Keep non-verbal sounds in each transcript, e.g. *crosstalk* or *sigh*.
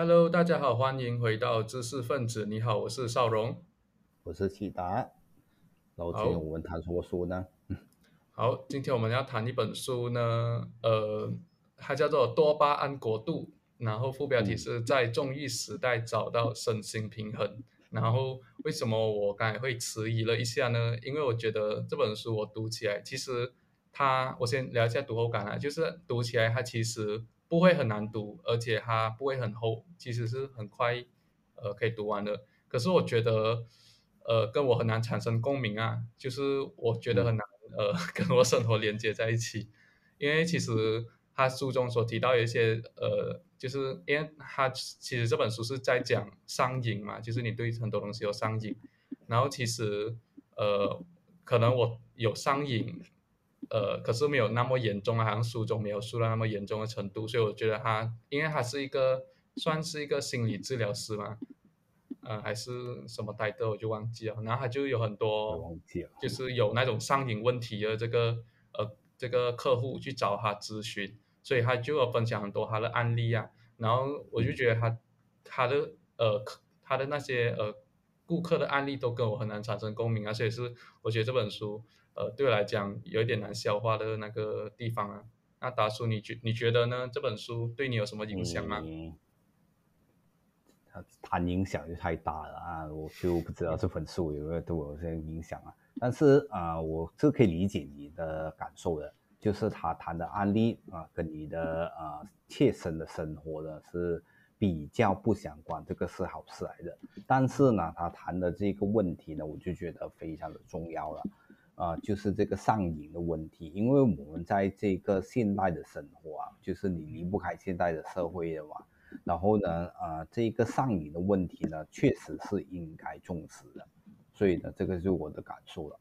Hello，大家好，欢迎回到知识分子。你好，我是邵荣。我是启达。然后今天我们谈什么书呢？好，今天我们要谈一本书呢，呃，它叫做《多巴胺国度》，然后副标题是在纵欲时代找到身心平衡。然后为什么我刚才会迟疑了一下呢？因为我觉得这本书我读起来，其实它，我先聊一下读后感啊，就是读起来它其实不会很难读，而且它不会很厚，其实是很快，呃，可以读完的。可是我觉得，呃，跟我很难产生共鸣啊，就是我觉得很难，呃，*laughs* 跟我生活连接在一起，因为其实他书中所提到有一些，呃。就是因为他其实这本书是在讲上瘾嘛，就是你对很多东西有上瘾，然后其实呃可能我有上瘾，呃可是没有那么严重啊，好像书中没有说到那么严重的程度，所以我觉得他因为他是一个算是一个心理治疗师嘛，呃还是什么代的我就忘记了，然后他就有很多就是有那种上瘾问题的这个呃这个客户去找他咨询。所以他就要分享很多他的案例啊，然后我就觉得他他的呃他的那些呃顾客的案例都跟我很难产生共鸣啊，所以是我觉得这本书呃对我来讲有一点难消化的那个地方啊。那达叔你觉你觉得呢？这本书对你有什么影响吗？他谈影响就太大了啊，我就不知道这本书有没有对我有些影响啊。但是啊，我是可以理解你的感受的。就是他谈的案例啊，跟你的呃切身的生活呢是比较不相关，这个是好事来的。但是呢，他谈的这个问题呢，我就觉得非常的重要了，啊，就是这个上瘾的问题。因为我们在这个现代的生活啊，就是你离不开现代的社会的嘛。然后呢，啊，这个上瘾的问题呢，确实是应该重视的。所以呢，这个就是我的感受了。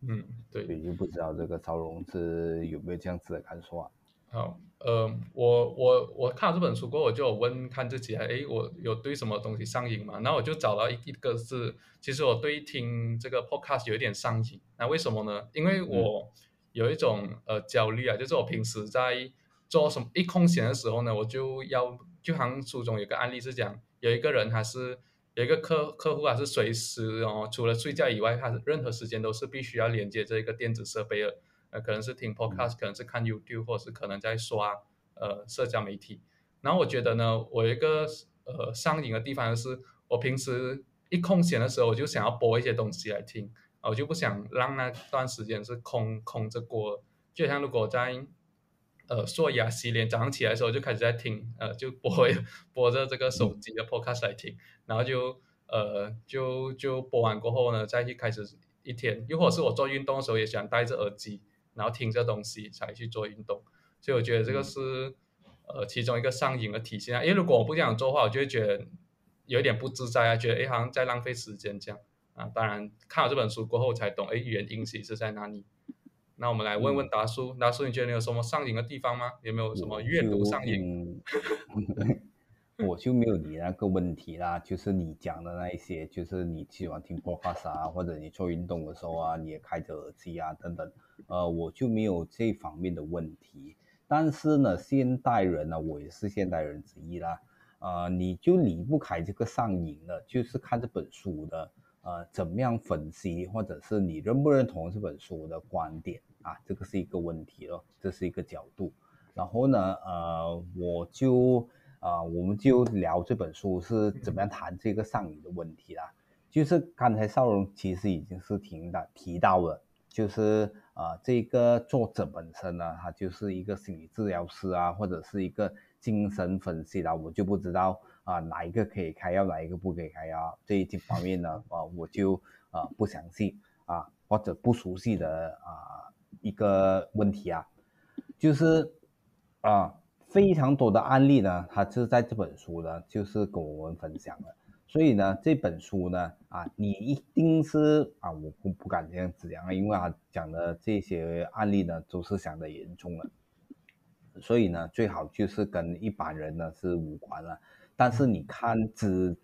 嗯，对，就不知道这个赵荣是有没有这样子的感受啊？好，呃，我我我看了这本书过后，我就有问看自己，哎，我有对什么东西上瘾嘛？然后我就找到一一个是，其实我对听这个 podcast 有一点上瘾。那为什么呢？因为我有一种呃焦虑啊，就是我平时在做什么一空闲的时候呢，我就要就好像书中有个案例是讲，有一个人他是。有一个客客户啊，是随时哦，除了睡觉以外，他任何时间都是必须要连接这个电子设备的。呃，可能是听 podcast，可能是看 YouTube，或者是可能在刷呃社交媒体。然后我觉得呢，我有一个呃上瘾的地方就是，我平时一空闲的时候，我就想要播一些东西来听，我就不想让那段时间是空空着过。就像如果在呃，刷牙洗脸，早上起来的时候就开始在听，呃，就播 *laughs* 播着这个手机的 podcast 来听，然后就呃就就播完过后呢，再去开始一天。又或者是我做运动的时候，也喜欢戴着耳机，然后听这东西才去做运动。所以我觉得这个是呃其中一个上瘾的体现啊。因为如果我不这样做的话，我就会觉得有一点不自在啊，觉得哎好像在浪费时间这样啊。当然看了这本书过后才懂，哎原因其实在哪里。那我们来问问达叔，达叔，你觉得你有什么上瘾的地方吗？有没有什么阅读上瘾？*laughs* 我就没有你那个问题啦，就是你讲的那一些，就是你喜欢听 podcast 啊，或者你做运动的时候啊，你也开着耳机啊等等，呃，我就没有这方面的问题。但是呢，现代人呢，我也是现代人之一啦，呃，你就离不开这个上瘾了，就是看这本书的。呃，怎么样分析，或者是你认不认同这本书的观点啊？这个是一个问题咯，这是一个角度。然后呢，呃，我就啊，我们就聊这本书是怎么样谈这个上瘾的问题啦。就是刚才邵荣其实已经是提到提到了，就是啊，这个作者本身呢，他就是一个心理治疗师啊，或者是一个精神分析啦，我就不知道。啊，哪一个可以开药，哪一个不可以开药？这一方面呢，啊，我就啊不详细啊，或者不熟悉的啊一个问题啊，就是啊非常多的案例呢，它是在这本书呢，就是跟我们分享的。所以呢，这本书呢，啊，你一定是啊，我不不敢这样子讲啊，因为他讲的这些案例呢，都是想的严重了，所以呢，最好就是跟一般人呢是无关了。但是你看知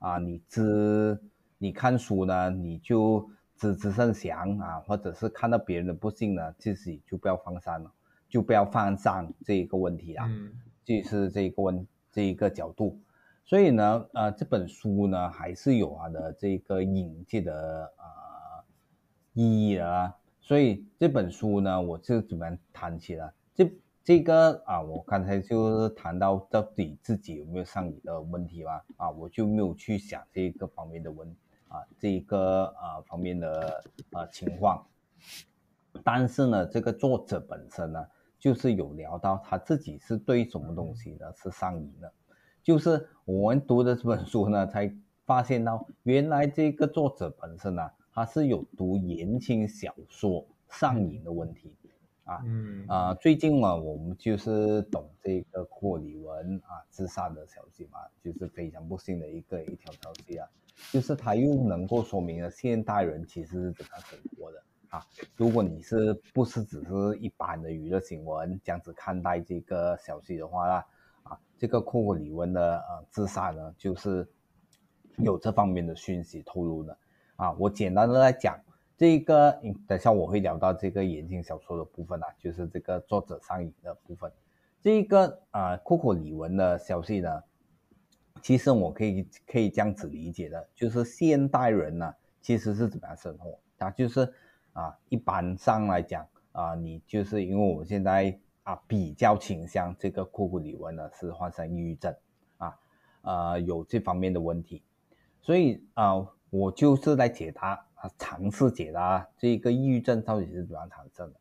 啊，你知你看书呢，你就知之甚详啊，或者是看到别人的不幸呢，自己就不要放上了，就不要放上这一个问题啊，就是这一个问这一个角度。所以呢，呃，这本书呢还是有它的这个引介的呃意义的啊。所以这本书呢，我就怎么谈起了这这个啊，我刚才就是谈到到底自己有没有上瘾的问题吧，啊，我就没有去想这个方面的问啊，这一个啊方面的啊情况。但是呢，这个作者本身呢，就是有聊到他自己是对什么东西呢是上瘾的，就是我们读的这本书呢，才发现到原来这个作者本身呢，他是有读言情小说上瘾的问题，啊，嗯。啊，最近嘛，我们就是懂这个霍里文啊自杀的消息嘛，就是非常不幸的一个一条消息啊，就是他又能够说明了现代人其实是怎样生活的。啊，如果你是不是只是一般的娱乐新闻这样子看待这个消息的话呢？啊，这个库克里文的呃自杀呢，就是有这方面的讯息透露的。啊，我简单的来讲，这个等下我会聊到这个言情小说的部分啊，就是这个作者上瘾的部分。这个啊库克里文的消息呢，其实我可以可以这样子理解的，就是现代人呢其实是怎么样生活，啊，就是。啊，一般上来讲啊，你就是因为我们现在啊比较倾向这个库库里文呢是患上抑郁症啊，呃有这方面的问题，所以啊我就是来解答啊尝试解答这个抑郁症到底是怎样产生的。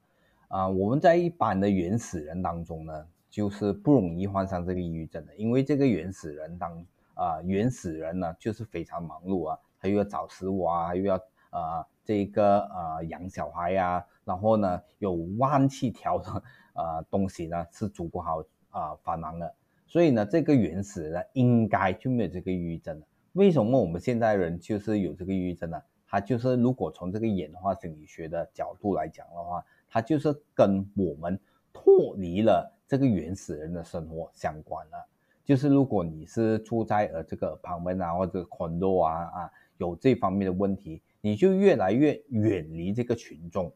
啊，我们在一般的原始人当中呢，就是不容易患上这个抑郁症的，因为这个原始人当啊原始人呢就是非常忙碌啊，他又要找食物啊，又要啊。这个呃养小孩呀，然后呢有万气条的呃东西呢是足不好啊繁忙的，所以呢这个原始呢应该就没有这个抑郁症了。为什么我们现代人就是有这个抑郁症呢？它就是如果从这个演化心理学的角度来讲的话，它就是跟我们脱离了这个原始人的生活相关了。就是如果你是住在呃这个旁边啊或者村落啊啊有这方面的问题。你就越来越远离这个群众，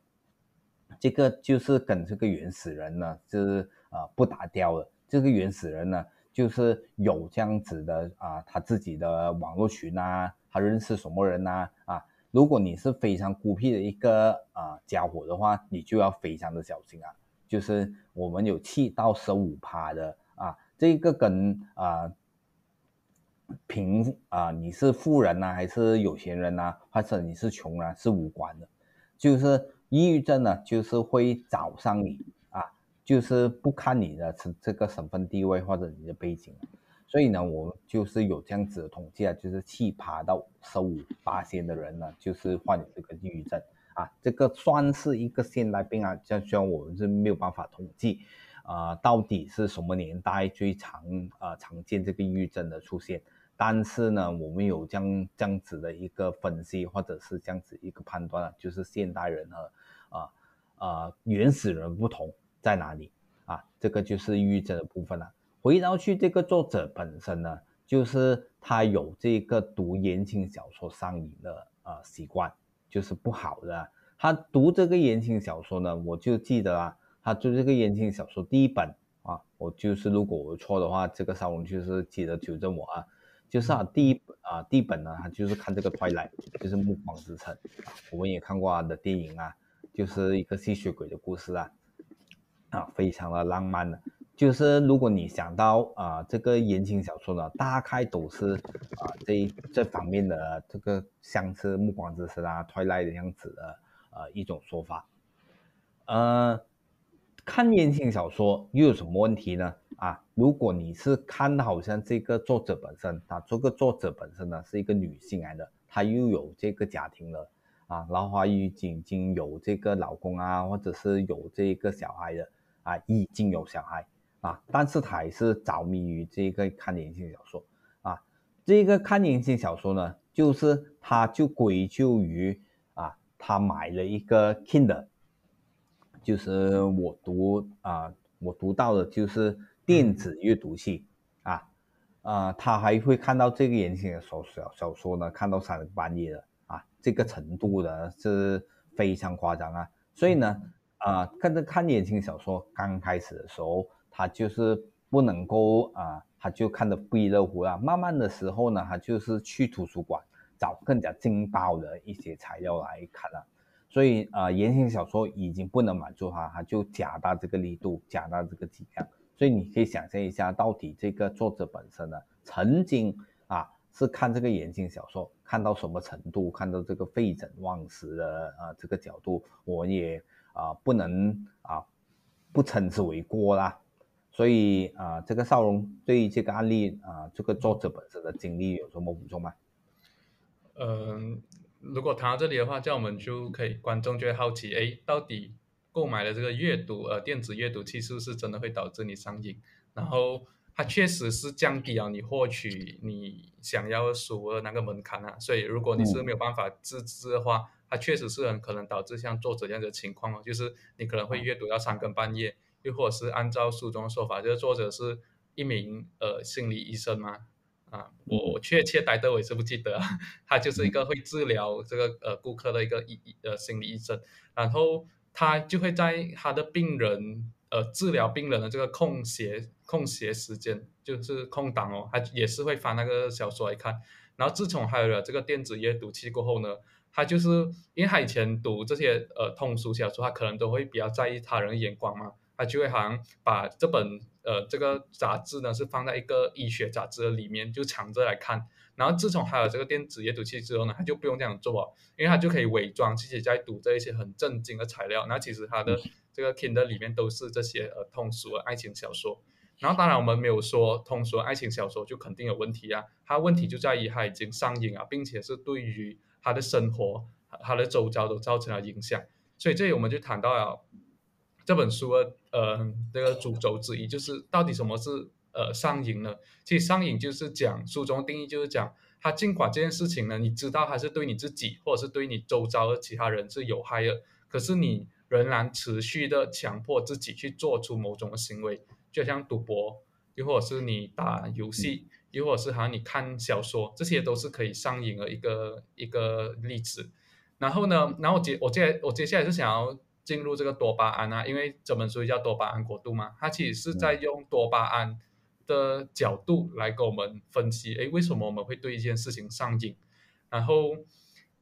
这个就是跟这个原始人呢，就是啊不搭调了。这个原始人呢，就是有这样子的啊，他自己的网络群啊，他认识什么人呐啊？如果你是非常孤僻的一个啊家伙的话，你就要非常的小心啊。就是我们有七到十五趴的啊，这个跟啊。贫啊，你是富人呐，还是有钱人呐，或者你是穷人是无关的，就是抑郁症呢，就是会找上你啊，就是不看你的这这个身份地位或者你的背景，所以呢，我就是有这样子的统计啊，就是七趴到十五八线的人呢，就是患有这个抑郁症。啊，这个算是一个现代病啊，虽然我们是没有办法统计啊，到底是什么年代最常啊常见这个抑郁症的出现。但是呢，我们有这样这样子的一个分析，或者是这样子一个判断，就是现代人和啊啊原始人不同在哪里啊？这个就是抑郁症的部分了。回到去这个作者本身呢，就是他有这个读言情小说上瘾的呃习惯，就是不好的。他读这个言情小说呢，我就记得啊，他读这个言情小说第一本啊，我就是如果我错的话，这个少龙就是记得纠正我啊。就是啊，第一啊，第一本呢，他就是看这个《Twilight》，就是《暮光之城》啊，我们也看过他的电影啊，就是一个吸血鬼的故事啊，啊，非常的浪漫的。就是如果你想到啊，这个言情小说呢，大概都是啊这这方面的这个像是《暮光之城》啊，《Twilight》的样子的呃一种说法。呃，看言情小说又有什么问题呢？啊，如果你是看的好像这个作者本身，他这个作者本身呢是一个女性来的，她又有这个家庭了啊，然后已经已经有这个老公啊，或者是有这个小孩的啊，已经有小孩啊，但是她还是着迷于这个看言情小说啊，这个看言情小说呢，就是他就归咎于啊，他买了一个 Kindle，就是我读啊，我读到的就是。电子阅读器啊，啊，他还会看到这个言情小小小说呢，看到三更半夜的啊，这个程度的是非常夸张啊。所以呢，啊，看着看言情小说刚开始的时候，他就是不能够啊，他就看得不亦乐乎啊。慢慢的时候呢，他就是去图书馆找更加劲爆的一些材料来看了。所以呃，言情小说已经不能满足他，他就加大这个力度，加大这个剂量。所以你可以想象一下，到底这个作者本身呢，曾经啊是看这个言情小说看到什么程度，看到这个废寝忘食的啊这个角度，我也啊不能啊不称之为过啦。所以啊，这个少龙对这个案例啊，这个作者本身的经历有什么补充吗？嗯，如果谈到这里的话，这样我们就可以观众就会好奇，哎，到底。购买的这个阅读呃电子阅读器是不是真的会导致你上瘾？然后它确实是降低了你获取你想要书的那个门槛啊。所以如果你是没有办法自制的话，它确实是很可能导致像作者这样的情况哦，就是你可能会阅读到三更半夜，又或者是按照书中的说法，就是作者是一名呃心理医生嘛啊，我我确切待的我也是不记得，*laughs* 他就是一个会治疗这个呃顾客的一个医呃心理医生，然后。他就会在他的病人，呃，治疗病人的这个空闲空闲时间，就是空档哦，他也是会翻那个小说来看。然后自从还有了这个电子阅读器过后呢，他就是因为他以前读这些呃通俗小说，他可能都会比较在意他人的眼光嘛，他就会好像把这本呃这个杂志呢是放在一个医学杂志的里面，就藏着来看。然后自从还有这个电子阅读器之后呢，他就不用这样做，因为他就可以伪装自己在读这一些很震惊的材料。那其实他的这个 Kindle 里面都是这些呃通俗的爱情小说。然后当然我们没有说通俗爱情小说就肯定有问题啊，它问题就在于它已经上瘾啊，并且是对于他的生活、他的周遭都造成了影响。所以这里我们就谈到了这本书的呃这个主轴之一，就是到底什么是。呃，上瘾呢。其实上瘾就是讲书中定义，就是讲他尽管这件事情呢，你知道他是对你自己或者是对你周遭的其他人是有害的，可是你仍然持续的强迫自己去做出某种的行为，就像赌博，又或者是你打游戏，又或者是好像你看小说，这些都是可以上瘾的一个一个例子。然后呢，然后接我接我接下来是想要进入这个多巴胺啊，因为这本书叫多巴胺国度嘛，它其实是在用多巴胺。的角度来跟我们分析，哎，为什么我们会对一件事情上瘾？然后，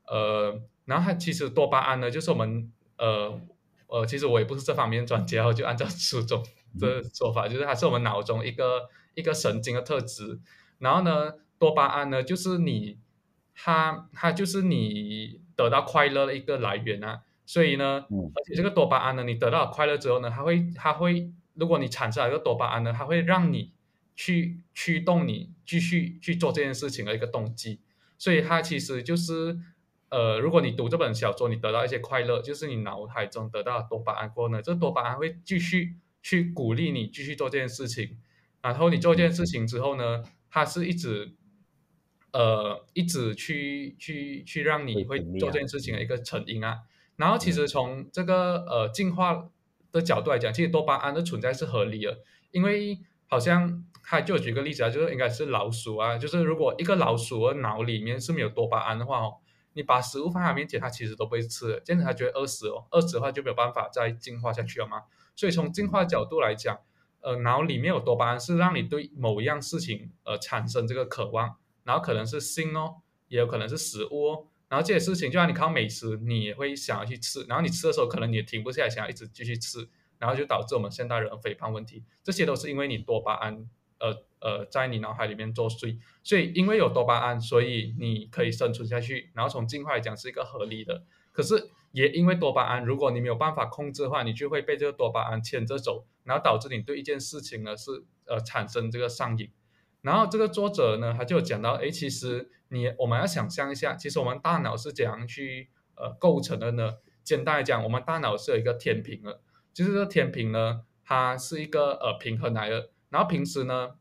呃，然后它其实多巴胺呢，就是我们，呃，呃，其实我也不是这方面专家，我就按照书中的说法，就是它是我们脑中一个一个神经的特质。然后呢，多巴胺呢，就是你，它它就是你得到快乐的一个来源啊。所以呢，而且这个多巴胺呢，你得到快乐之后呢，它会它会，如果你产生了一个多巴胺呢，它会让你去驱动你继续去做这件事情的一个动机，所以它其实就是，呃，如果你读这本小说，你得到一些快乐，就是你脑海中得到多巴胺过后呢，这多巴胺会继续去鼓励你继续做这件事情，然后你做这件事情之后呢，它是一直，呃，一直去去去让你会做这件事情的一个成因啊。然后其实从这个呃进化的角度来讲，其实多巴胺的存在是合理的，因为。好像他就举个例子啊，就是应该是老鼠啊，就是如果一个老鼠的脑里面是没有多巴胺的话哦，你把食物放在面前，它其实都不会吃，这样子它觉得饿死哦，饿死的话就没有办法再进化下去了嘛。所以从进化角度来讲，呃，脑里面有多巴胺是让你对某一样事情呃产生这个渴望，然后可能是性哦，也有可能是食物哦，然后这些事情就像你看美食，你也会想要去吃，然后你吃的时候可能你也停不下来，想要一直继续吃。然后就导致我们现代人肥胖问题，这些都是因为你多巴胺，呃呃，在你脑海里面作祟。所以因为有多巴胺，所以你可以生存下去。然后从进化来讲是一个合理的。可是也因为多巴胺，如果你没有办法控制的话，你就会被这个多巴胺牵着走，然后导致你对一件事情呢是呃产生这个上瘾。然后这个作者呢，他就讲到，哎，其实你我们要想象一下，其实我们大脑是怎样去呃构成的呢？简单来讲，我们大脑是有一个天平的。就是这个天平呢，它是一个呃平衡来的。然后平时呢，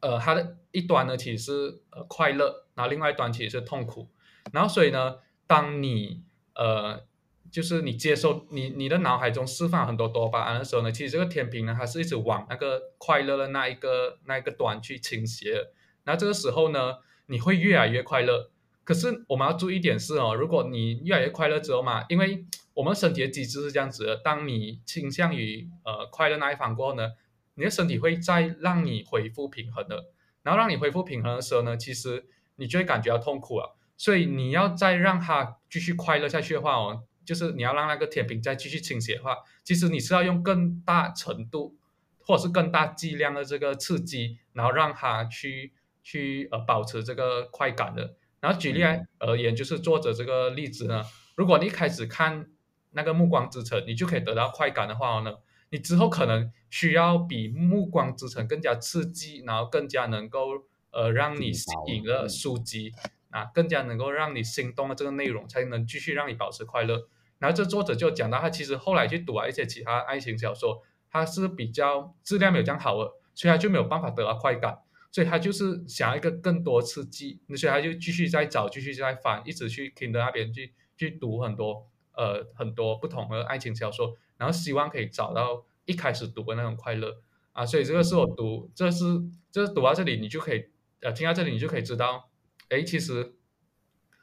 呃，它的一端呢其实是呃快乐，然后另外一端其实是痛苦。然后所以呢，当你呃就是你接受你你的脑海中释放很多多巴胺的时候呢，其实这个天平呢它是一直往那个快乐的那一个那一个端去倾斜。然后这个时候呢，你会越来越快乐。可是我们要注意一点是哦，如果你越来越快乐之后嘛，因为我们身体的机制是这样子的，当你倾向于呃快乐那一方过后呢，你的身体会再让你恢复平衡的。然后让你恢复平衡的时候呢，其实你就会感觉到痛苦了。所以你要再让它继续快乐下去的话哦，就是你要让那个天平再继续倾斜的话，其实你是要用更大程度或者是更大剂量的这个刺激，然后让它去去呃保持这个快感的。然后举例而言，就是作者这个例子呢，如果你一开始看那个《暮光之城》，你就可以得到快感的话呢。你之后可能需要比《暮光之城》更加刺激，然后更加能够呃让你吸引的书籍啊，更加能够让你心动的这个内容，才能继续让你保持快乐。然后这作者就讲到，他其实后来去读了一些其他爱情小说，他是比较质量没有这样好的，所以他就没有办法得到快感，所以他就是想要一个更多刺激，所以他就继续在找，继续在翻，一直去 Kindle 那边去去读很多呃很多不同的爱情小说。然后希望可以找到一开始读的那种快乐啊，所以这个是我读，这是就是读到这里，你就可以呃听到这里，你就可以知道，哎，其实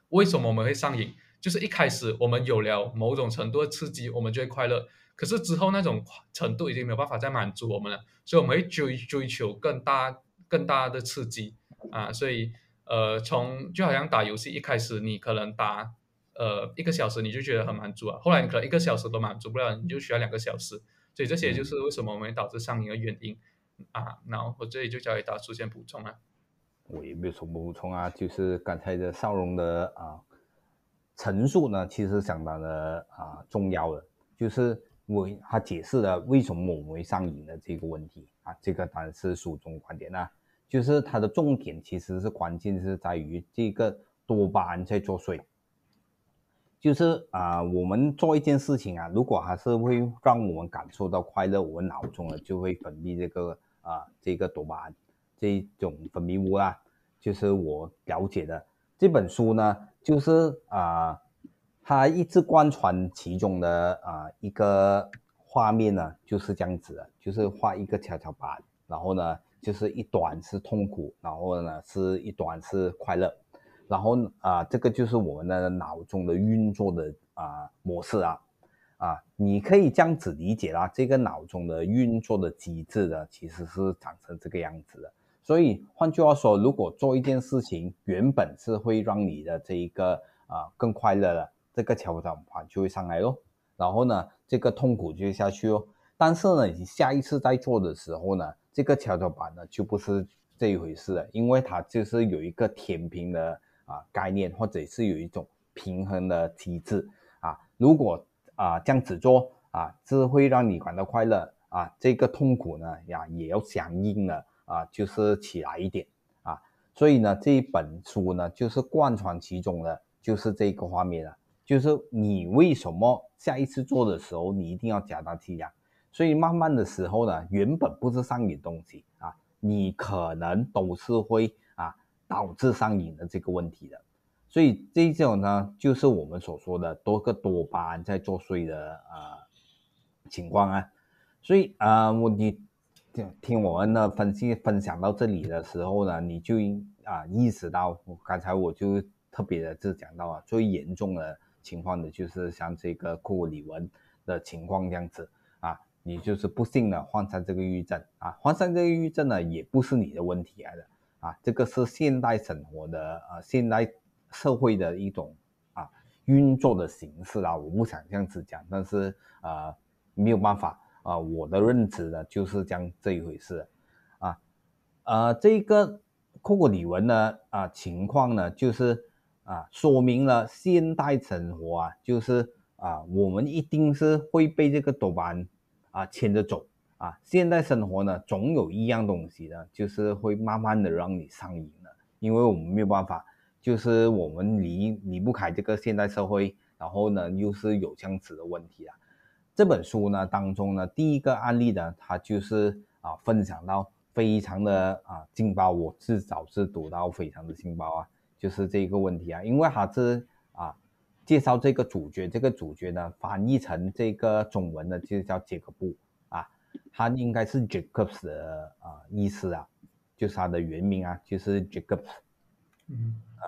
为什么我们会上瘾，就是一开始我们有了某种程度的刺激，我们就会快乐，可是之后那种程度已经没有办法再满足我们了，所以我们会追追求更大更大的刺激啊，所以呃从就好像打游戏一开始你可能打。呃，一个小时你就觉得很满足啊，后来你可能一个小时都满足不了，你就需要两个小时，所以这些就是为什么我们导致上瘾的原因啊。然后我这里就交给大叔先补充了。我也没有什么补充啊，就是刚才的少荣的啊陈述呢，其实相当的啊重要的，就是我他解释了为什么我们会上瘾的这个问题啊，这个当然是书中观点啊，就是它的重点其实是关键是在于这个多巴胺在作祟。就是啊，我们做一件事情啊，如果还是会让我们感受到快乐，我们脑中呢就会分泌这个啊这个多巴胺这种分泌物啦。就是我了解的这本书呢，就是啊，它一直贯穿其中的啊一个画面呢，就是这样子的，就是画一个跷跷板，然后呢就是一端是痛苦，然后呢是一端是快乐。然后啊，这个就是我们的脑中的运作的啊模式啊，啊，你可以这样子理解啦，这个脑中的运作的机制呢，其实是长成这个样子的。所以换句话说，如果做一件事情原本是会让你的这一个啊更快乐的，这个跷跷板就会上来咯，然后呢，这个痛苦就会下去哦。但是呢，你下一次在做的时候呢，这个跷跷板呢就不是这一回事了，因为它就是有一个天平的。啊，概念或者是有一种平衡的机制啊，如果啊这样子做啊，是会让你感到快乐啊，这个痛苦呢呀也要相应的啊，就是起来一点啊，所以呢这一本书呢就是贯穿其中的，就是这个画面了，就是你为什么下一次做的时候你一定要加大剂量，所以慢慢的时候呢，原本不是上瘾东西啊，你可能都是会啊。导致上瘾的这个问题的，所以这种呢，就是我们所说的多个多巴胺在作祟的呃情况啊。所以啊，我你听听我们的分析分享到这里的时候呢，你就啊意识到，刚才我就特别的就讲到啊，最严重的情况的就是像这个库里文的情况这样子，你就是不幸的患上这个抑郁症。啊，患上这个抑郁症呢，也不是你的问题来的。啊，这个是现代生活的呃，现代社会的一种啊运作的形式啊，我不想这样子讲，但是呃没有办法啊，我的认知呢就是这样这一回事。啊，呃，这个库克里文呢啊情况呢就是啊说明了现代生活啊就是啊我们一定是会被这个多巴胺啊牵着走。啊，现代生活呢，总有一样东西呢，就是会慢慢的让你上瘾了，因为我们没有办法，就是我们离离不开这个现代社会，然后呢，又是有这样子的问题啊。这本书呢当中呢，第一个案例呢，它就是啊，分享到非常的啊劲爆，我至少是读到非常的劲爆啊，就是这个问题啊，因为它是介绍这个主角，这个主角呢翻译成这个中文呢，就叫杰克布啊。他应该是 Jacobs 的啊意思啊，就是他的原名啊，就是 Jacobs。嗯啊，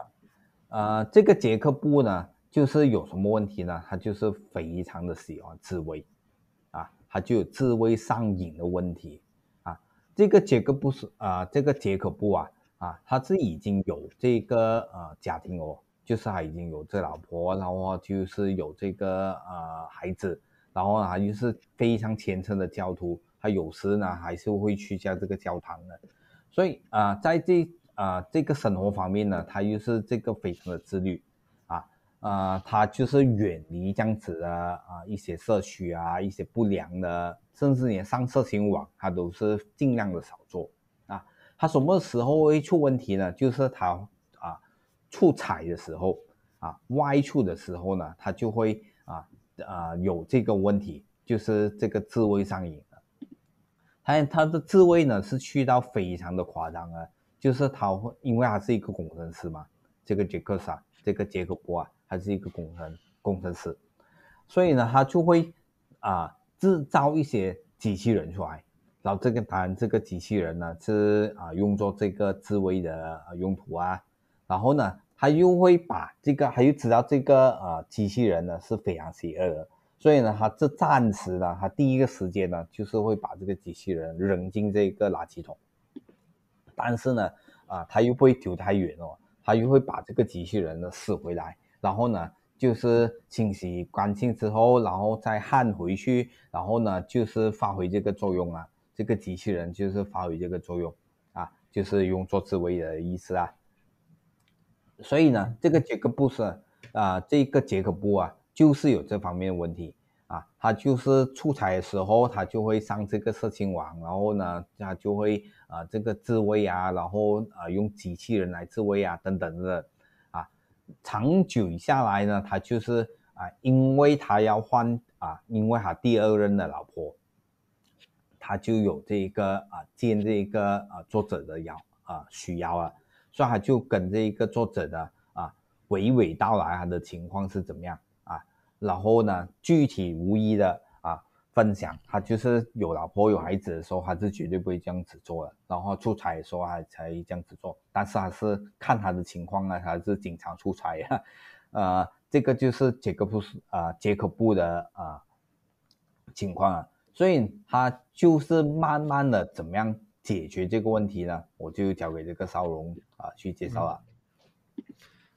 呃，这个杰克布呢，就是有什么问题呢？他就是非常的喜欢自慰，啊，他就有自慰上瘾的问题啊。这个杰克布是啊，这个杰克布啊啊，他是已经有这个呃家庭哦，就是他已经有这老婆，然后就是有这个呃孩子，然后他就是非常虔诚的教徒，他有时呢还是会去下这个教堂的，所以啊，在这啊这个生活方面呢，他又是这个非常的自律。啊啊，他就是远离这样子的啊一些社区啊，一些不良的，甚至连上色情网，他都是尽量的少做啊。他什么时候会出问题呢？就是他出彩的时候啊，外出的时候呢，他就会啊啊有这个问题，就是这个自慰上瘾了。他他的自慰呢是去到非常的夸张啊，就是他会因为他是一个工程师嘛，这个杰克萨，这个杰克波啊。他是一个工程工程师，所以呢，他就会啊制造一些机器人出来，然后这个当然这个机器人呢是啊用作这个自卫的用途啊，然后呢，他又会把这个，他又知道这个啊机器人呢是非常邪恶的，所以呢，他这暂时呢，他第一个时间呢就是会把这个机器人扔进这个垃圾桶，但是呢，啊他又不会丢太远哦，他又会把这个机器人呢拾回来。然后呢，就是清洗干净之后，然后再焊回去，然后呢，就是发挥这个作用啊。这个机器人就是发挥这个作用啊，就是用作自卫的意思啊。所以呢，这个杰克布是啊，这个杰克布啊，就是有这方面的问题啊。他就是出差的时候，他就会上这个色情网，然后呢，他就会啊这个自慰啊，然后啊用机器人来自慰啊，等等的。长久下来呢，他就是啊，因为他要换啊，因为他第二任的老婆，他就有这个啊见这个啊作者的要啊需要啊，所以他就跟这一个作者的啊娓娓道来他的情况是怎么样啊，然后呢具体无疑的啊。分享他就是有老婆有孩子的时候，他是绝对不会这样子做的。然后出差的时候，他才这样子做。但是还是看他的情况啊，他是经常出差呀。*laughs* 呃，这个就是杰克布斯啊，杰克布的啊情况啊。所以他就是慢慢的怎么样解决这个问题呢？我就交给这个邵荣啊去介绍了。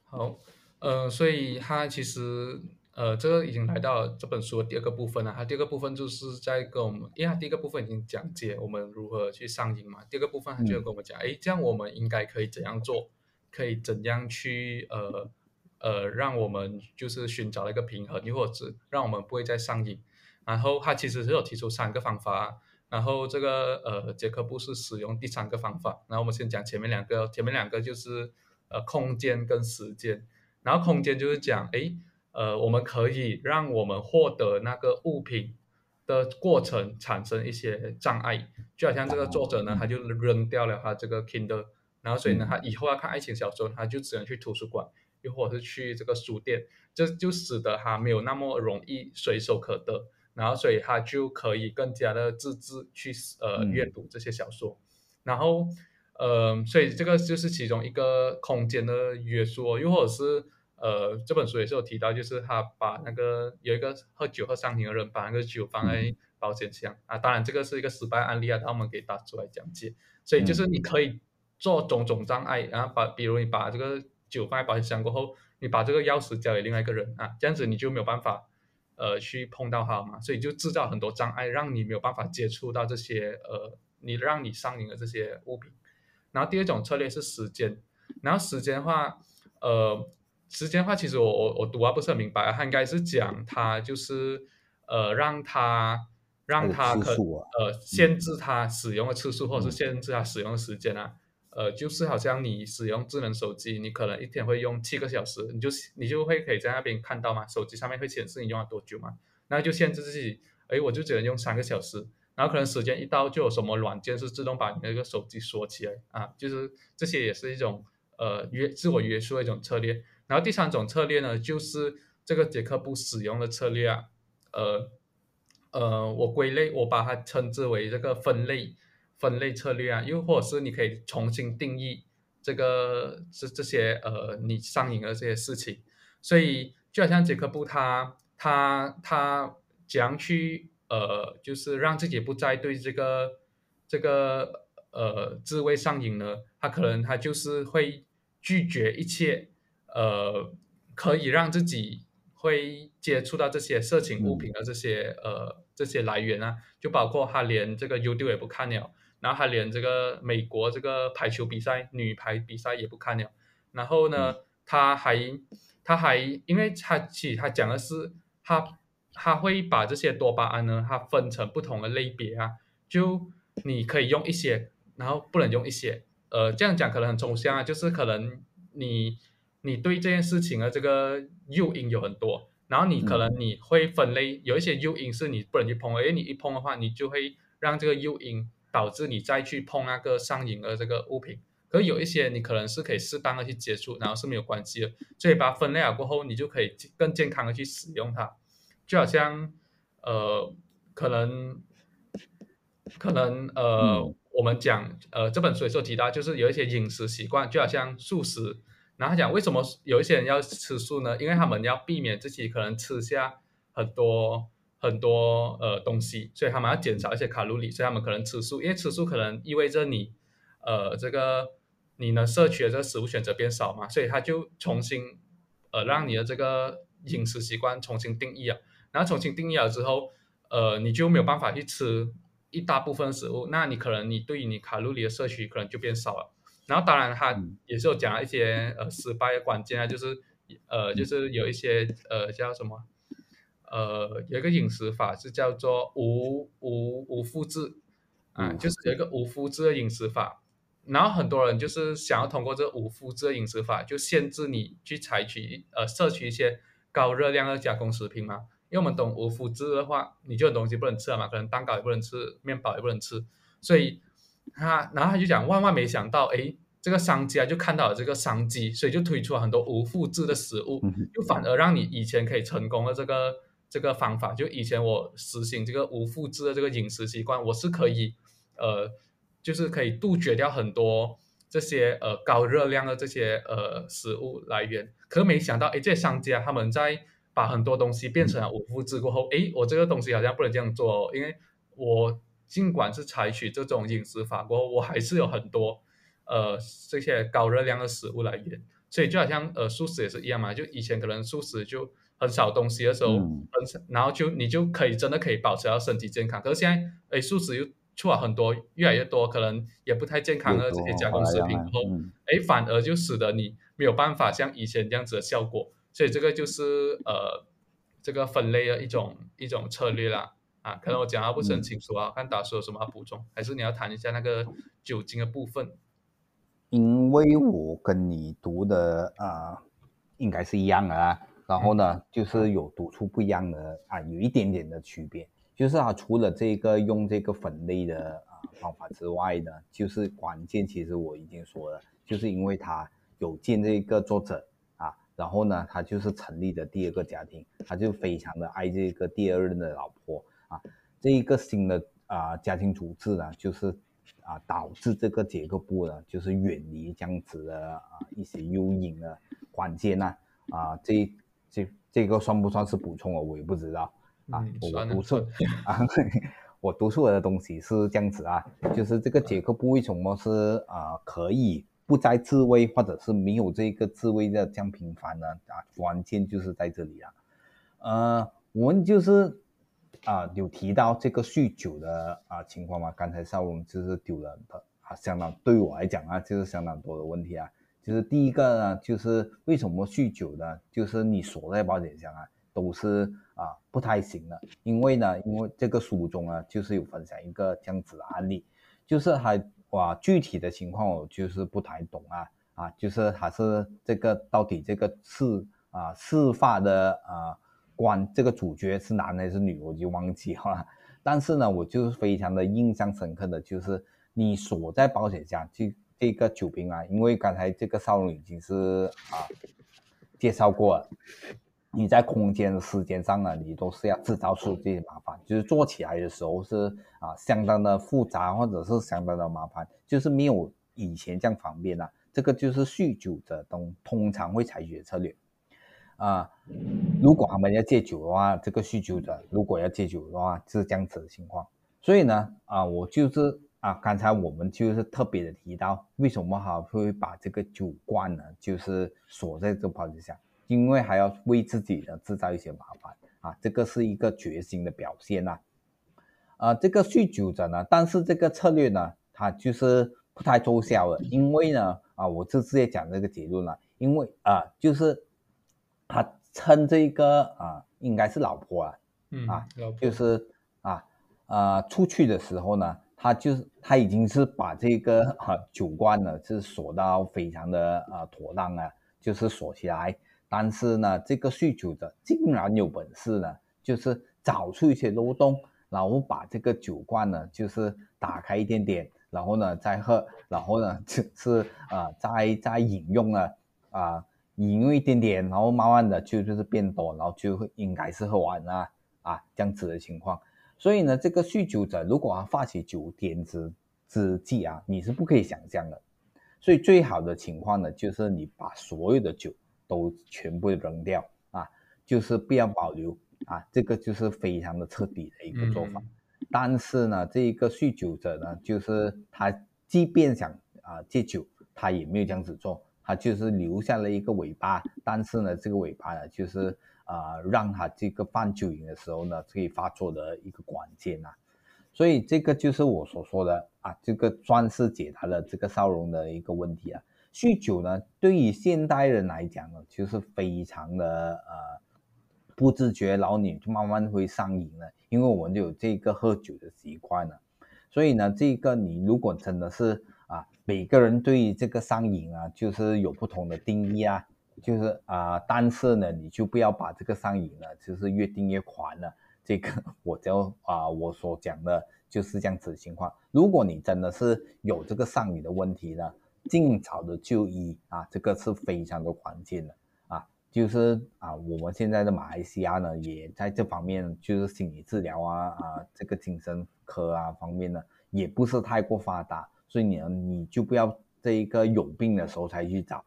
好，呃，所以他其实。呃，这个已经来到这本书的第二个部分了。它第二个部分就是在跟我们，因为它第一个部分已经讲解我们如何去上瘾嘛。第二个部分他就跟我们讲，哎，这样我们应该可以怎样做，可以怎样去呃呃，让我们就是寻找一个平衡，又或者让我们不会再上瘾。然后他其实是有提出三个方法，然后这个呃杰克布是使用第三个方法。然后我们先讲前面两个，前面两个就是呃空间跟时间。然后空间就是讲，哎。呃，我们可以让我们获得那个物品的过程产生一些障碍，就好像这个作者呢，他就扔掉了他这个 Kindle，然后所以呢，他以后要看爱情小说，他就只能去图书馆，又或者是去这个书店，这就使得他没有那么容易随手可得，然后所以他就可以更加的自制去呃阅读这些小说，然后呃，所以这个就是其中一个空间的约束，又或者是。呃，这本书也是有提到，就是他把那个有一个喝酒喝上瘾的人，把那个酒放在保险箱啊。当然，这个是一个失败案例啊，他们给打出来讲解。所以就是你可以做种种障碍，然后把比如你把这个酒放在保险箱过后，你把这个钥匙交给另外一个人啊，这样子你就没有办法呃去碰到它嘛。所以就制造很多障碍，让你没有办法接触到这些呃你让你上瘾的这些物品。然后第二种策略是时间，然后时间的话，呃。时间的话，其实我我我读啊不是很明白，他应该是讲他就是呃让他让他可呃限制他使用的次数，或者是限制他使用的时间啊，呃就是好像你使用智能手机，你可能一天会用七个小时，你就你就会可以在那边看到嘛，手机上面会显示你用了多久嘛，那就限制自己，哎我就只能用三个小时，然后可能时间一到就有什么软件是自动把你那个手机锁起来啊，就是这些也是一种呃约自我约束的一种策略。然后第三种策略呢，就是这个杰克布使用的策略啊，呃，呃，我归类，我把它称之为这个分类分类策略啊，又或者是你可以重新定义这个这这些呃你上瘾的这些事情。所以就好像杰克布他他他怎样去呃，就是让自己不再对这个这个呃自慰上瘾呢，他可能他就是会拒绝一切呃可以让自己会接触到这些色情物品的这些呃这些来源啊，就包括他连这个 YouTube 也不看了，然后他连这个美国这个排球比赛女排比赛也不看了，然后呢，他还他还因为他其实他讲的是他他会把这些多巴胺呢，它分成不同的类别啊，就你可以用一些，然后不能用一些，呃，这样讲可能很抽象啊，就是可能你。你对这件事情的这个诱因有很多，然后你可能你会分类，有一些诱因是你不能去碰，而你一碰的话，你就会让这个诱因导致你再去碰那个上瘾的这个物品。可有一些你可能是可以适当的去接触，然后是没有关系的，所以把它分类了过后，你就可以更健康的去使用它。就好像呃，可能可能呃，我们讲呃这本书也有提到，就是有一些饮食习惯，就好像素食。然后讲为什么有一些人要吃素呢？因为他们要避免自己可能吃下很多很多呃东西，所以他们要减少一些卡路里，所以他们可能吃素。因为吃素可能意味着你呃这个你能摄取的这个食物选择变少嘛，所以他就重新呃让你的这个饮食习惯重新定义了。然后重新定义了之后，呃你就没有办法去吃一大部分食物，那你可能你对于你卡路里的摄取可能就变少了。然后当然，他也是有讲一些呃失败的关键啊，就是呃就是有一些呃叫什么呃有一个饮食法是叫做无无无麸质啊，就是有一个无麸质的饮食法。然后很多人就是想要通过这个无麸质的饮食法，就限制你去采取呃摄取一些高热量的加工食品嘛。因为我们懂无麸质的话，你就有东西不能吃了嘛，可能蛋糕也不能吃，面包也不能吃，所以。他，然后他就讲，万万没想到，哎，这个商家就看到了这个商机，所以就推出了很多无麸质的食物，就反而让你以前可以成功的这个这个方法，就以前我实行这个无复制的这个饮食习惯，我是可以，呃，就是可以杜绝掉很多这些呃高热量的这些呃食物来源。可没想到，哎，这些商家他们在把很多东西变成了无复制过后，哎，我这个东西好像不能这样做，哦因为我。尽管是采取这种饮食法过后，我还是有很多呃这些高热量的食物来源，所以就好像呃素食也是一样嘛，就以前可能素食就很少东西的时候，很少然后就你就可以真的可以保持到身体健康，可是现在哎素食又出了很多越来越多，可能也不太健康的这些加工食品后，哎反而就使得你没有办法像以前这样子的效果，所以这个就是呃这个分类的一种一种策略啦。啊，可能我讲的不是很清楚啊，看大叔有什么要补充，还是你要谈一下那个酒精的部分？因为我跟你读的啊，应该是一样的啊，然后呢，就是有读出不一样的啊，有一点点的区别，就是它除了这个用这个分类的啊方法之外呢，就是关键，其实我已经说了，就是因为他有见这个作者啊，然后呢，他就是成立的第二个家庭，他就非常的爱这个第二任的老婆。啊，这一个新的啊家庭组织呢，就是啊导致这个杰克布呢，就是远离这样子的啊一些诱因的关键呢啊这这这个算不算是补充啊？我也不知道啊，我读错啊，*laughs* *laughs* 我读错的东西是这样子啊，就是这个杰克布为什么是啊可以不再自慰，或者是没有这个自慰的这样频繁呢？啊，关键就是在这里啊，呃，我们就是。啊，有提到这个酗酒的啊情况嘛？刚才少龙就是丢了啊，相当对我来讲啊，就是相当多的问题啊。就是第一个呢，就是为什么酗酒呢？就是你锁在保险箱啊，都是啊不太行的。因为呢，因为这个书中啊，就是有分享一个这样子的案例，就是还哇具体的情况我就是不太懂啊啊，就是还是这个到底这个事啊事发的啊。关这个主角是男还是女，我就忘记了。但是呢，我就是非常的印象深刻的就是你锁在保险箱就这个酒瓶啊，因为刚才这个少龙已经是啊介绍过了，你在空间时间上呢，你都是要制造出这些麻烦，就是做起来的时候是啊相当的复杂或者是相当的麻烦，就是没有以前这样方便了。这个就是酗酒者通通常会采取的策略。啊，如果他们要戒酒的话，这个酗酒者如果要戒酒的话，是这样子的情况。所以呢，啊，我就是啊，刚才我们就是特别的提到，为什么还会把这个酒罐呢，就是锁在这个包子下，因为还要为自己呢制造一些麻烦啊，这个是一个决心的表现呐。啊，这个酗酒者呢，但是这个策略呢，他就是不太奏效了，因为呢，啊，我就直接讲这个结论了，因为啊，就是他趁这个啊，应该是老婆啊，啊，就是啊啊出去的时候呢。他就是他已经是把这个哈酒罐呢是锁到非常的啊妥当啊，就是锁起来。但是呢，这个酗酒的竟然有本事呢，就是找出一些漏洞，然后把这个酒罐呢就是打开一点点，然后呢再喝，然后呢就是啊再再饮用了啊饮用一点点，然后慢慢的就就是变多，然后就会应该是喝完了啊这样子的情况。所以呢，这个酗酒者如果他发起酒癫之之际啊，你是不可以想象的。所以最好的情况呢，就是你把所有的酒都全部扔掉啊，就是不要保留啊，这个就是非常的彻底的一个做法。但是呢，这一个酗酒者呢，就是他即便想啊戒酒，他也没有这样子做，他就是留下了一个尾巴。但是呢，这个尾巴呢，就是。啊，让他这个犯酒瘾的时候呢，可以发作的一个关键呐，所以这个就是我所说的啊，这个算是解答了这个少荣的一个问题啊。酗酒呢，对于现代人来讲呢，就是非常的呃不自觉，然后你就慢慢会上瘾了，因为我们有这个喝酒的习惯了，所以呢，这个你如果真的是啊，每个人对于这个上瘾啊，就是有不同的定义啊。就是啊，但是呢，你就不要把这个上瘾了，就是越定越宽了。这个 *laughs* 我就啊，我所讲的就是这样子情况。如果你真的是有这个上瘾的问题呢，尽早的就医啊，这个是非常的关键的啊。就是啊，我们现在的马来西亚呢，也在这方面，就是心理治疗啊啊，这个精神科啊方面呢，也不是太过发达，所以你你就不要这一个有病的时候才去找。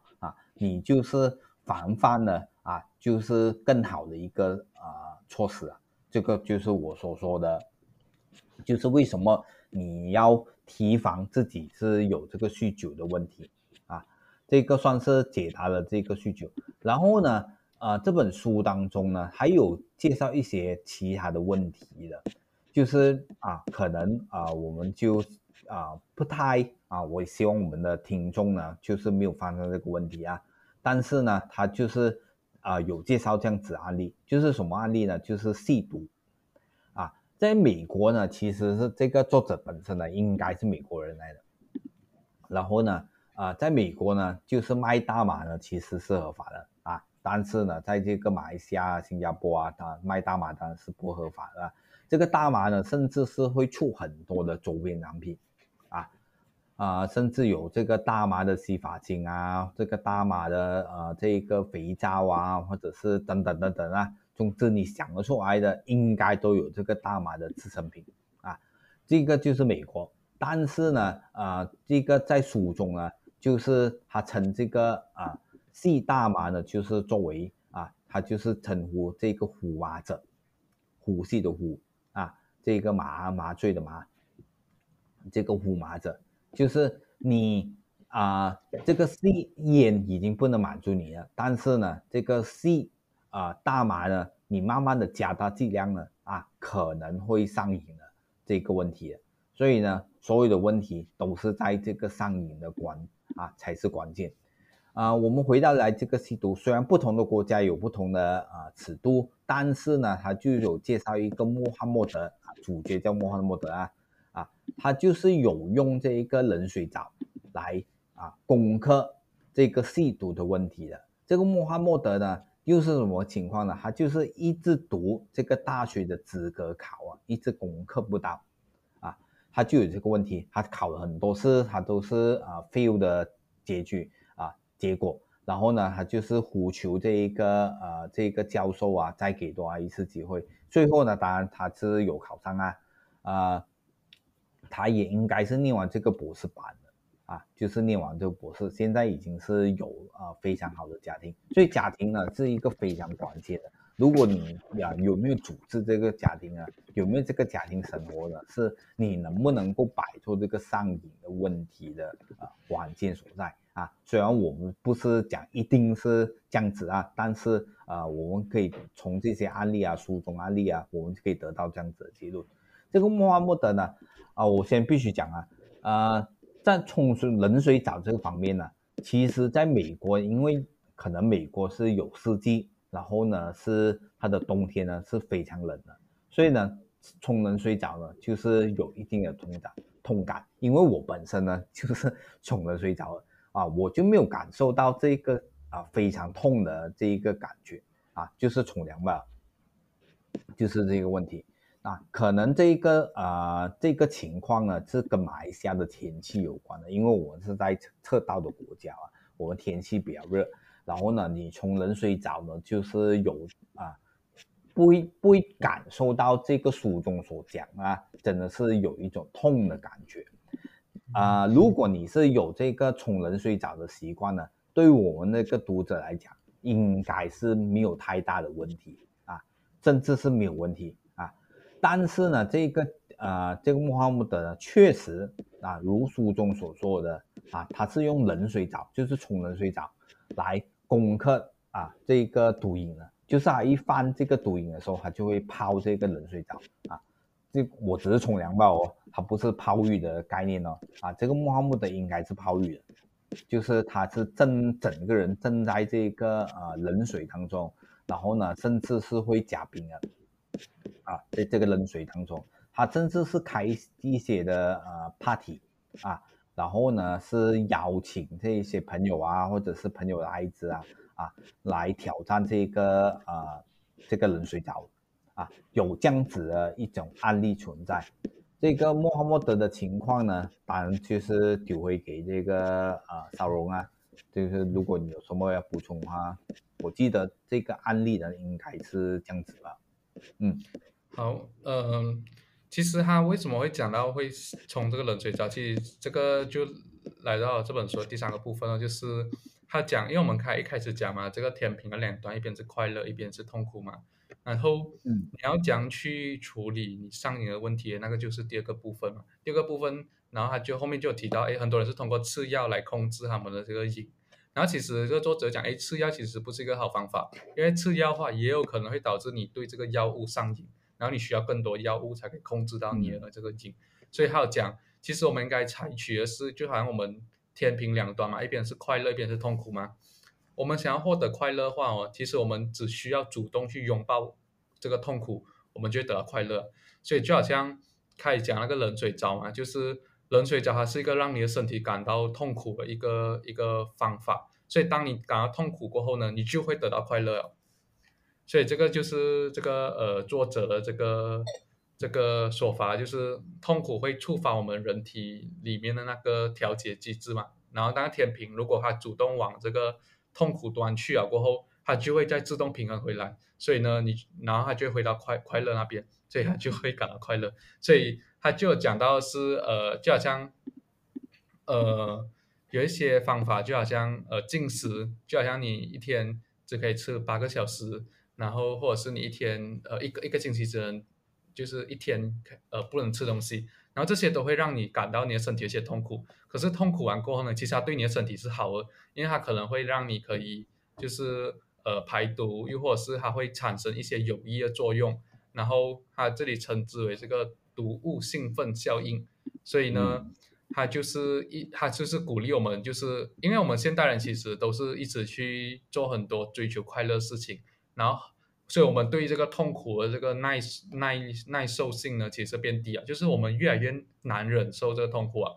你就是防范了啊，就是更好的一个啊措施啊，这个就是我所说的，就是为什么你要提防自己是有这个酗酒的问题啊，这个算是解答了这个酗酒。然后呢，啊这本书当中呢还有介绍一些其他的问题的，就是啊可能啊我们就啊不太。啊，我希望我们的听众呢，就是没有发生这个问题啊。但是呢，他就是啊，有介绍这样子案例，就是什么案例呢？就是吸毒啊，在美国呢，其实是这个作者本身呢，应该是美国人来的。然后呢，啊，在美国呢，就是卖大麻呢，其实是合法的啊。但是呢，在这个马来西亚、新加坡啊，它卖大麻当然是不合法的。这个大麻呢，甚至是会出很多的周边产品。啊，啊甚至有这个大麻的洗发精啊，这个大麻的呃这个肥皂啊，或者是等等等等啊，总之你想得出来的，应该都有这个大麻的制成品啊。这个就是美国，但是呢，啊，这个在书中呢，就是他称这个啊吸大麻呢，就是作为啊，他就是称呼这个虎麻者，虎系的虎啊，这个麻麻醉的麻，这个虎麻者。就是你啊，这个吸烟已经不能满足你了，但是呢，这个吸啊大麻呢，你慢慢的加大剂量呢，啊，可能会上瘾的这个问题。所以呢，所有的问题都是在这个上瘾的关啊才是关键。啊，我们回到来这个吸毒，虽然不同的国家有不同的啊尺度，但是呢，他就有介绍一个穆罕默德，主角叫穆罕默德啊。啊，他就是有用这一个冷水澡来啊攻克这个吸毒的问题的。这个穆罕默德呢，又是什么情况呢？他就是一直读这个大学的资格考啊，一直攻克不到啊，他就有这个问题。他考了很多次，他都是啊 fail 的结局啊结果。然后呢，他就是呼求这一个呃这个教授啊，再给多他一次机会。最后呢，当然他是有考上啊啊。他也应该是念完这个博士班的啊，就是念完这个博士，现在已经是有啊非常好的家庭，所以家庭呢是一个非常关键的如果你呀有没有组织这个家庭啊，有没有这个家庭生活呢？是你能不能够摆脱这个上瘾的问题的啊关键所在啊。虽然我们不是讲一定是这样子啊，但是啊，我们可以从这些案例啊、书中案例啊，我们可以得到这样子的结论。这个穆罕默德呢，啊，我先必须讲啊，呃，在冲水冷水澡这个方面呢，其实在美国，因为可能美国是有四季。然后呢，是它的冬天呢是非常冷的，所以呢，冲冷水澡呢就是有一定的痛感，痛感。因为我本身呢就是冲冷水澡啊，我就没有感受到这个啊非常痛的这一个感觉啊，就是冲凉吧，就是这个问题啊。可能这个啊这个情况呢是跟马来西亚的天气有关的，因为我是在赤道的国家啊，我们天气比较热。然后呢，你冲冷水澡呢，就是有啊，不会不会感受到这个书中所讲啊，真的是有一种痛的感觉啊。如果你是有这个冲冷水澡的习惯呢，对我们那个读者来讲，应该是没有太大的问题啊，甚至是没有问题。但是呢，这个啊，这个穆罕默德呢，确实啊，如书中所说的啊，他是用冷水澡，就是冲冷水澡来。攻克啊，这个毒瘾的，就是他一犯这个毒瘾的时候，他就会泡这个冷水澡啊。这我只是冲凉吧哦，他不是泡浴的概念哦啊。这个穆罕默德应该是泡浴的，就是他是正整个人正在这个呃冷水当中，然后呢，甚至是会加冰的啊，在这个冷水当中，他甚至是开一些的呃 party 啊。然后呢，是邀请这一些朋友啊，或者是朋友的孩子啊，啊，来挑战这个呃这个冷水澡，啊，有这样子的一种案例存在。这个穆罕默德的情况呢，当然就是丢回给这个呃少荣啊，就是如果你有什么要补充的话，我记得这个案例呢应该是这样子吧。嗯，好，嗯。其实他为什么会讲到会从这个冷水澡？其实这个就来到这本书的第三个部分了，就是他讲，因为我们开一开始讲嘛，这个天平的两端，一边是快乐，一边是痛苦嘛。然后，你要讲去处理你上瘾的问题，那个就是第二个部分嘛。第二个部分，然后他就后面就提到，哎，很多人是通过吃药来控制他们的这个瘾。然后其实这个作者讲，哎，吃药其实不是一个好方法，因为吃药的话也有可能会导致你对这个药物上瘾。然后你需要更多药物才可以控制到你的这个瘾，所以他有讲，其实我们应该采取的是，就好像我们天平两端嘛，一边是快乐，一边是痛苦嘛。我们想要获得快乐的话哦，其实我们只需要主动去拥抱这个痛苦，我们就会得到快乐。所以就好像开始讲那个冷水澡嘛，就是冷水澡它是一个让你的身体感到痛苦的一个一个方法。所以当你感到痛苦过后呢，你就会得到快乐。所以这个就是这个呃作者的这个这个说法，就是痛苦会触发我们人体里面的那个调节机制嘛。然后当天平如果它主动往这个痛苦端去了过后，它就会再自动平衡回来。所以呢，你然后它就会回到快快乐那边，所以它就会感到快乐。所以他就讲到是呃就好像呃有一些方法，就好像呃进食，就好像你一天只可以吃八个小时。然后或者是你一天呃一个一个星期只能就是一天呃不能吃东西，然后这些都会让你感到你的身体有些痛苦。可是痛苦完过后呢，其实它对你的身体是好的，因为它可能会让你可以就是呃排毒，又或者是它会产生一些有益的作用。然后它这里称之为这个毒物兴奋效应。所以呢，它就是一它就是鼓励我们，就是因为我们现代人其实都是一直去做很多追求快乐事情。然后，所以我们对这个痛苦的这个耐耐耐受性呢，其实变低啊，就是我们越来越难忍受这个痛苦啊。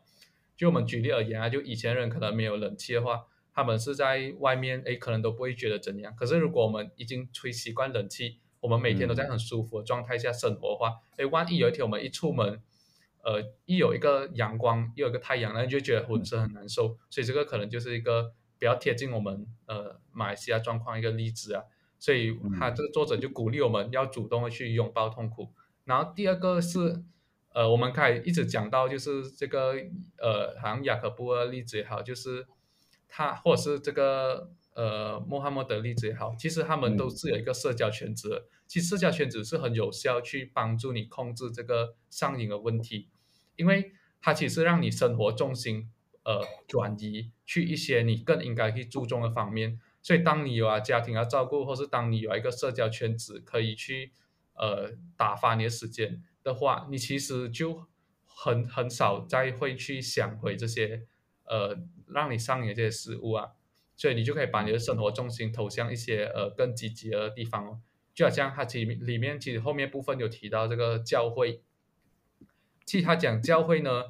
就我们举例而言啊，就以前人可能没有冷气的话，他们是在外面，哎，可能都不会觉得怎样。可是如果我们已经吹习惯冷气，我们每天都在很舒服的状态下生活的话，哎，万一有一天我们一出门，呃，一有一个阳光，又有一个太阳，那你就觉得浑身很难受。所以这个可能就是一个比较贴近我们呃马来西亚状况一个例子啊。所以他这个作者就鼓励我们要主动的去拥抱痛苦。然后第二个是，呃，我们可以一直讲到就是这个，呃，好像雅各布的例子也好，就是他或者是这个呃穆罕默德例子也好，其实他们都是有一个社交圈子的。其实社交圈子是很有效去帮助你控制这个上瘾的问题，因为它其实让你生活重心呃转移去一些你更应该去注重的方面。所以当你有啊家庭要照顾，或是当你有一个社交圈子可以去呃打发你的时间的话，你其实就很很少再会去想回这些呃让你上瘾这些事物啊。所以你就可以把你的生活重心投向一些呃更积极的地方哦。就好像他其里面其实后面部分有提到这个教会，其实他讲教会呢，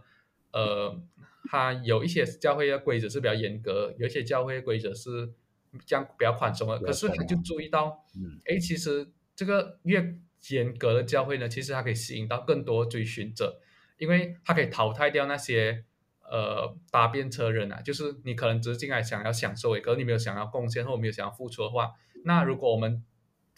呃，他有一些教会的规则是比较严格，有一些教会规则是这样比较宽松了。可是他就注意到，哎，其实这个越严格的教会呢，其实它可以吸引到更多追寻者，因为它可以淘汰掉那些呃搭便车人啊，就是你可能只是进来想要享受，可是你没有想要贡献或没有想要付出的话，那如果我们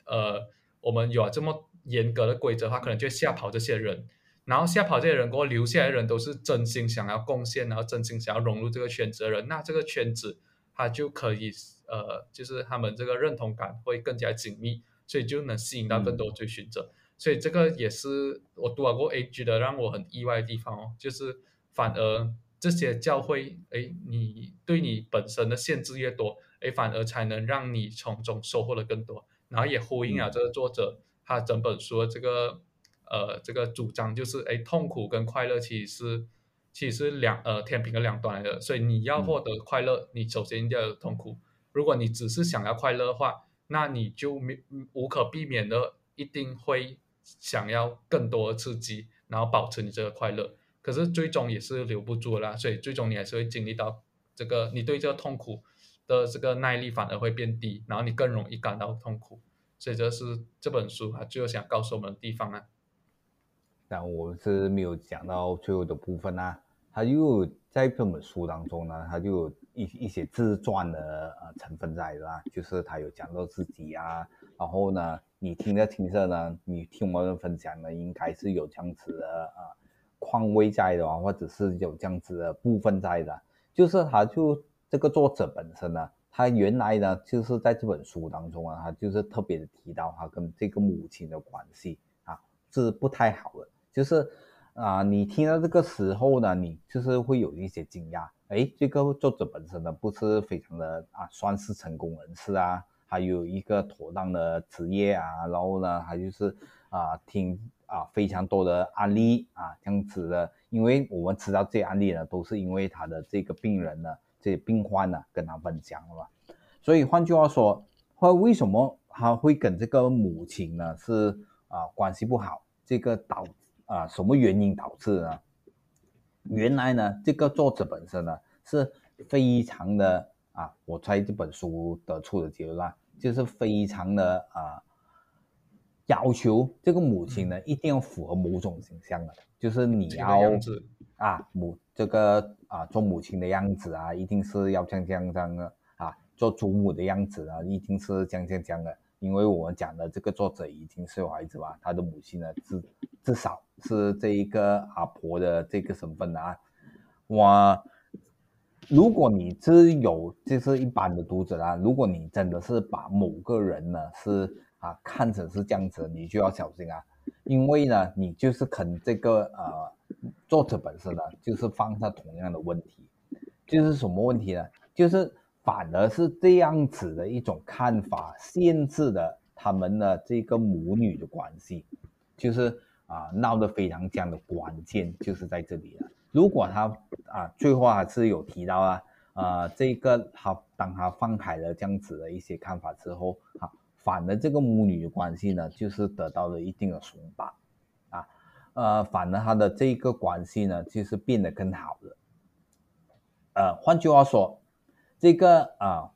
呃，我们有这么严格的规则的话，可能就吓跑这些人，然后吓跑这些人过后，留下来的人都是真心想要贡献，然后真心想要融入这个圈子的人，那这个圈子他就可以呃，就是他们这个认同感会更加紧密，所以就能吸引到更多追寻者。所以这个也是我读过 A G 的让我很意外的地方哦，就是反而这些教会，哎，你对你本身的限制越多，哎，反而才能让你从中收获的更多。然后也呼应了这个作者他整本书的这个呃这个主张，就是哎痛苦跟快乐其实是其实是两呃天平的两端来的，所以你要获得快乐，你首先要有痛苦。如果你只是想要快乐的话，那你就没无可避免的一定会想要更多的刺激，然后保持你这个快乐。可是最终也是留不住啦，所以最终你还是会经历到这个你对这个痛苦。的这个耐力反而会变低，然后你更容易感到痛苦，所以这是这本书它最后想告诉我们的地方啊。但我们是没有讲到最后的部分啊，他又在这本书当中呢，他就有一一些自传的呃成分在啦，就是他有讲到自己啊，然后呢，你听着听着呢，你听我们分享呢，应该是有这样子的啊况味在的啊，或者是有这样子的部分在的，就是他就。这个作者本身呢，他原来呢就是在这本书当中啊，他就是特别的提到他跟这个母亲的关系啊是不太好的，就是啊，你听到这个时候呢，你就是会有一些惊讶，哎，这个作者本身呢不是非常的啊，算是成功人士啊，还有一个妥当的职业啊，然后呢，还就是啊，听啊非常多的案例啊这样子的，因为我们知道这些案例呢，都是因为他的这个病人呢。这些病患呢，跟他分享了？所以换句话说，他为什么他会跟这个母亲呢是啊关系不好？这个导啊什么原因导致呢？原来呢，这个作者本身呢是非常的啊，我猜这本书得出的结论就是非常的啊要求这个母亲呢一定要符合某种形象的，就是你要啊母这个。啊，做母亲的样子啊，一定是要这样这样这样的啊；做祖母的样子啊，一定是这样这样这样的。因为我们讲的这个作者已经是有孩子吧，他的母亲呢，至至少是这一个阿婆的这个身份啊。我，如果你是有就是一般的读者啊，如果你真的是把某个人呢是啊看成是这样子，你就要小心啊，因为呢，你就是肯这个呃。作者本身呢，就是放下同样的问题，就是什么问题呢？就是反而是这样子的一种看法，限制了他们的这个母女的关系，就是啊闹得非常僵的关键就是在这里了。如果他啊最后还是有提到啊啊这个他当他放开了这样子的一些看法之后啊，反而这个母女的关系呢，就是得到了一定的松绑啊。呃，反而他的这个关系呢，就是变得更好了。呃，换句话说，这个啊，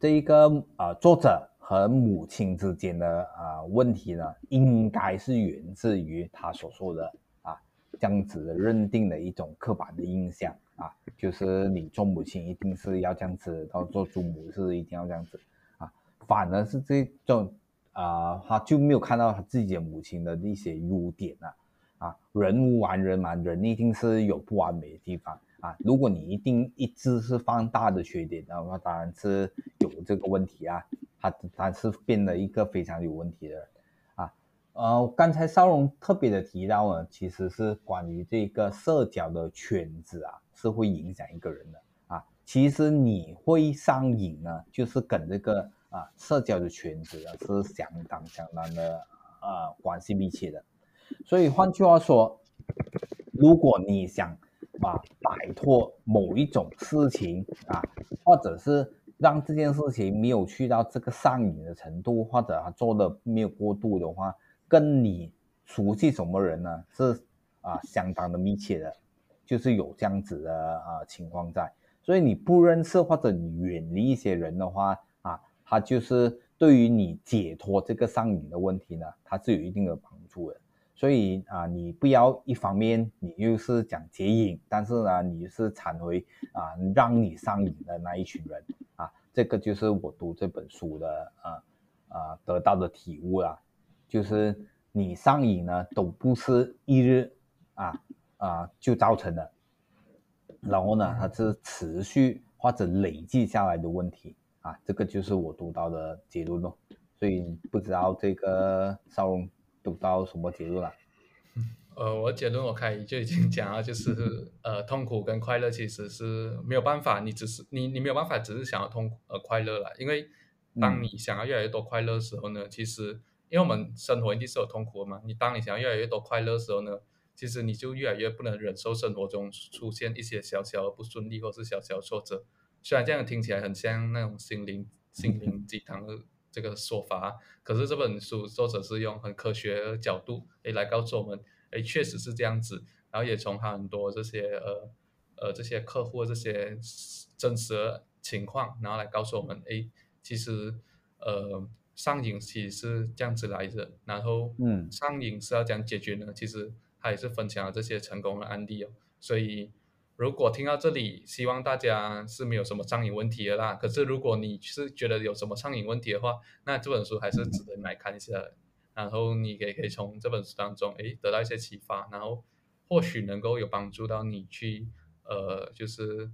这一个啊，作者和母亲之间的啊问题呢，应该是源自于他所说的啊这样子的认定的一种刻板的印象啊，就是你做母亲一定是要这样子，然后做祖母是一定要这样子啊，反而是这种。啊，他就没有看到他自己的母亲的一些优点啊，啊，人无完人嘛，人一定是有不完美的地方啊。如果你一定一直是放大的缺点的话，当然是有这个问题啊，他他是变得一个非常有问题的人啊。呃，刚才少龙特别的提到呢，其实是关于这个社交的圈子啊，是会影响一个人的啊。其实你会上瘾呢，就是跟这个啊社交的圈子啊是相当相当的啊关系密切的。所以换句话说，如果你想啊，摆脱某一种事情啊，或者是让这件事情没有去到这个上瘾的程度，或者他做的没有过度的话，跟你熟悉什么人呢？是啊，相当的密切的，就是有这样子的啊情况在。所以你不认识或者你远离一些人的话啊，他就是对于你解脱这个上瘾的问题呢，它是有一定的帮助的。所以啊，你不要一方面你又是讲解瘾，但是呢，你是产回啊让你上瘾的那一群人啊，这个就是我读这本书的啊啊得到的体悟啦，就是你上瘾呢都不是一日啊啊就造成的，然后呢，它是持续或者累计下来的问题啊，这个就是我读到的结论咯。所以不知道这个少龙。读到什么结论了？呃，我结论我开就已经讲了，就是呃，痛苦跟快乐其实是没有办法，你只是你你没有办法只是想要痛苦而快乐了，因为当你想要越来越多快乐的时候呢，其实因为我们生活一定是有痛苦的嘛，你当你想要越来越多快乐的时候呢，其实你就越来越不能忍受生活中出现一些小小的不顺利或是小小挫折，虽然这样听起来很像那种心灵心灵鸡汤的。*laughs* 这个说法，可是这本书作者是用很科学的角度诶来告诉我们，诶确实是这样子，然后也从他很多这些呃呃这些客户这些真实的情况，然后来告诉我们，诶其实呃上瘾其实是这样子来的，然后嗯上瘾是要讲解决呢，其实他也是分享了这些成功的案例哦，所以。如果听到这里，希望大家是没有什么上瘾问题的啦。可是如果你是觉得有什么上瘾问题的话，那这本书还是值得来看一下。然后你也可以从这本书当中，诶，得到一些启发，然后或许能够有帮助到你去，呃，就是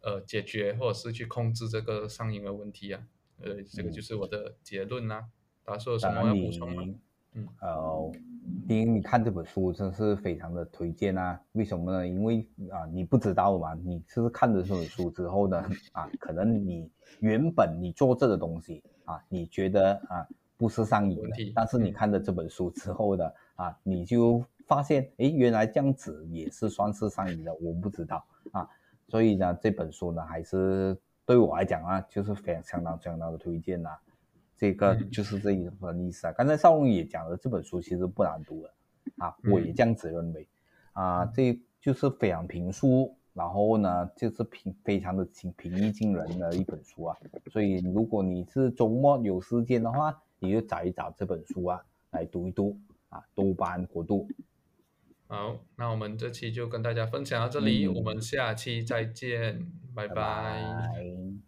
呃解决或者是去控制这个上瘾的问题啊。呃，这个就是我的结论啦。大家说有什么要补充吗？嗯，呃，第一，你看这本书真是非常的推荐啊！为什么呢？因为啊，你不知道嘛，你是看了这本书之后呢，*laughs* 啊，可能你原本你做这个东西啊，你觉得啊不是上瘾的，但是你看了这本书之后呢啊，你就发现，哎，原来这样子也是算是上瘾的，我不知道啊，所以呢，这本书呢，还是对我来讲啊，就是非常相当相当的推荐呐。这个就是这一份意思啊。刚才少龙也讲了，这本书其实不难读的啊，我也这样子认为啊。这就是非常平书，然后呢，就是平非常的平平易近人的一本书啊。所以如果你是周末有时间的话，你就找一找这本书啊来读一读啊。多巴胺国度。好，那我们这期就跟大家分享到这里，我们下期再见，拜拜。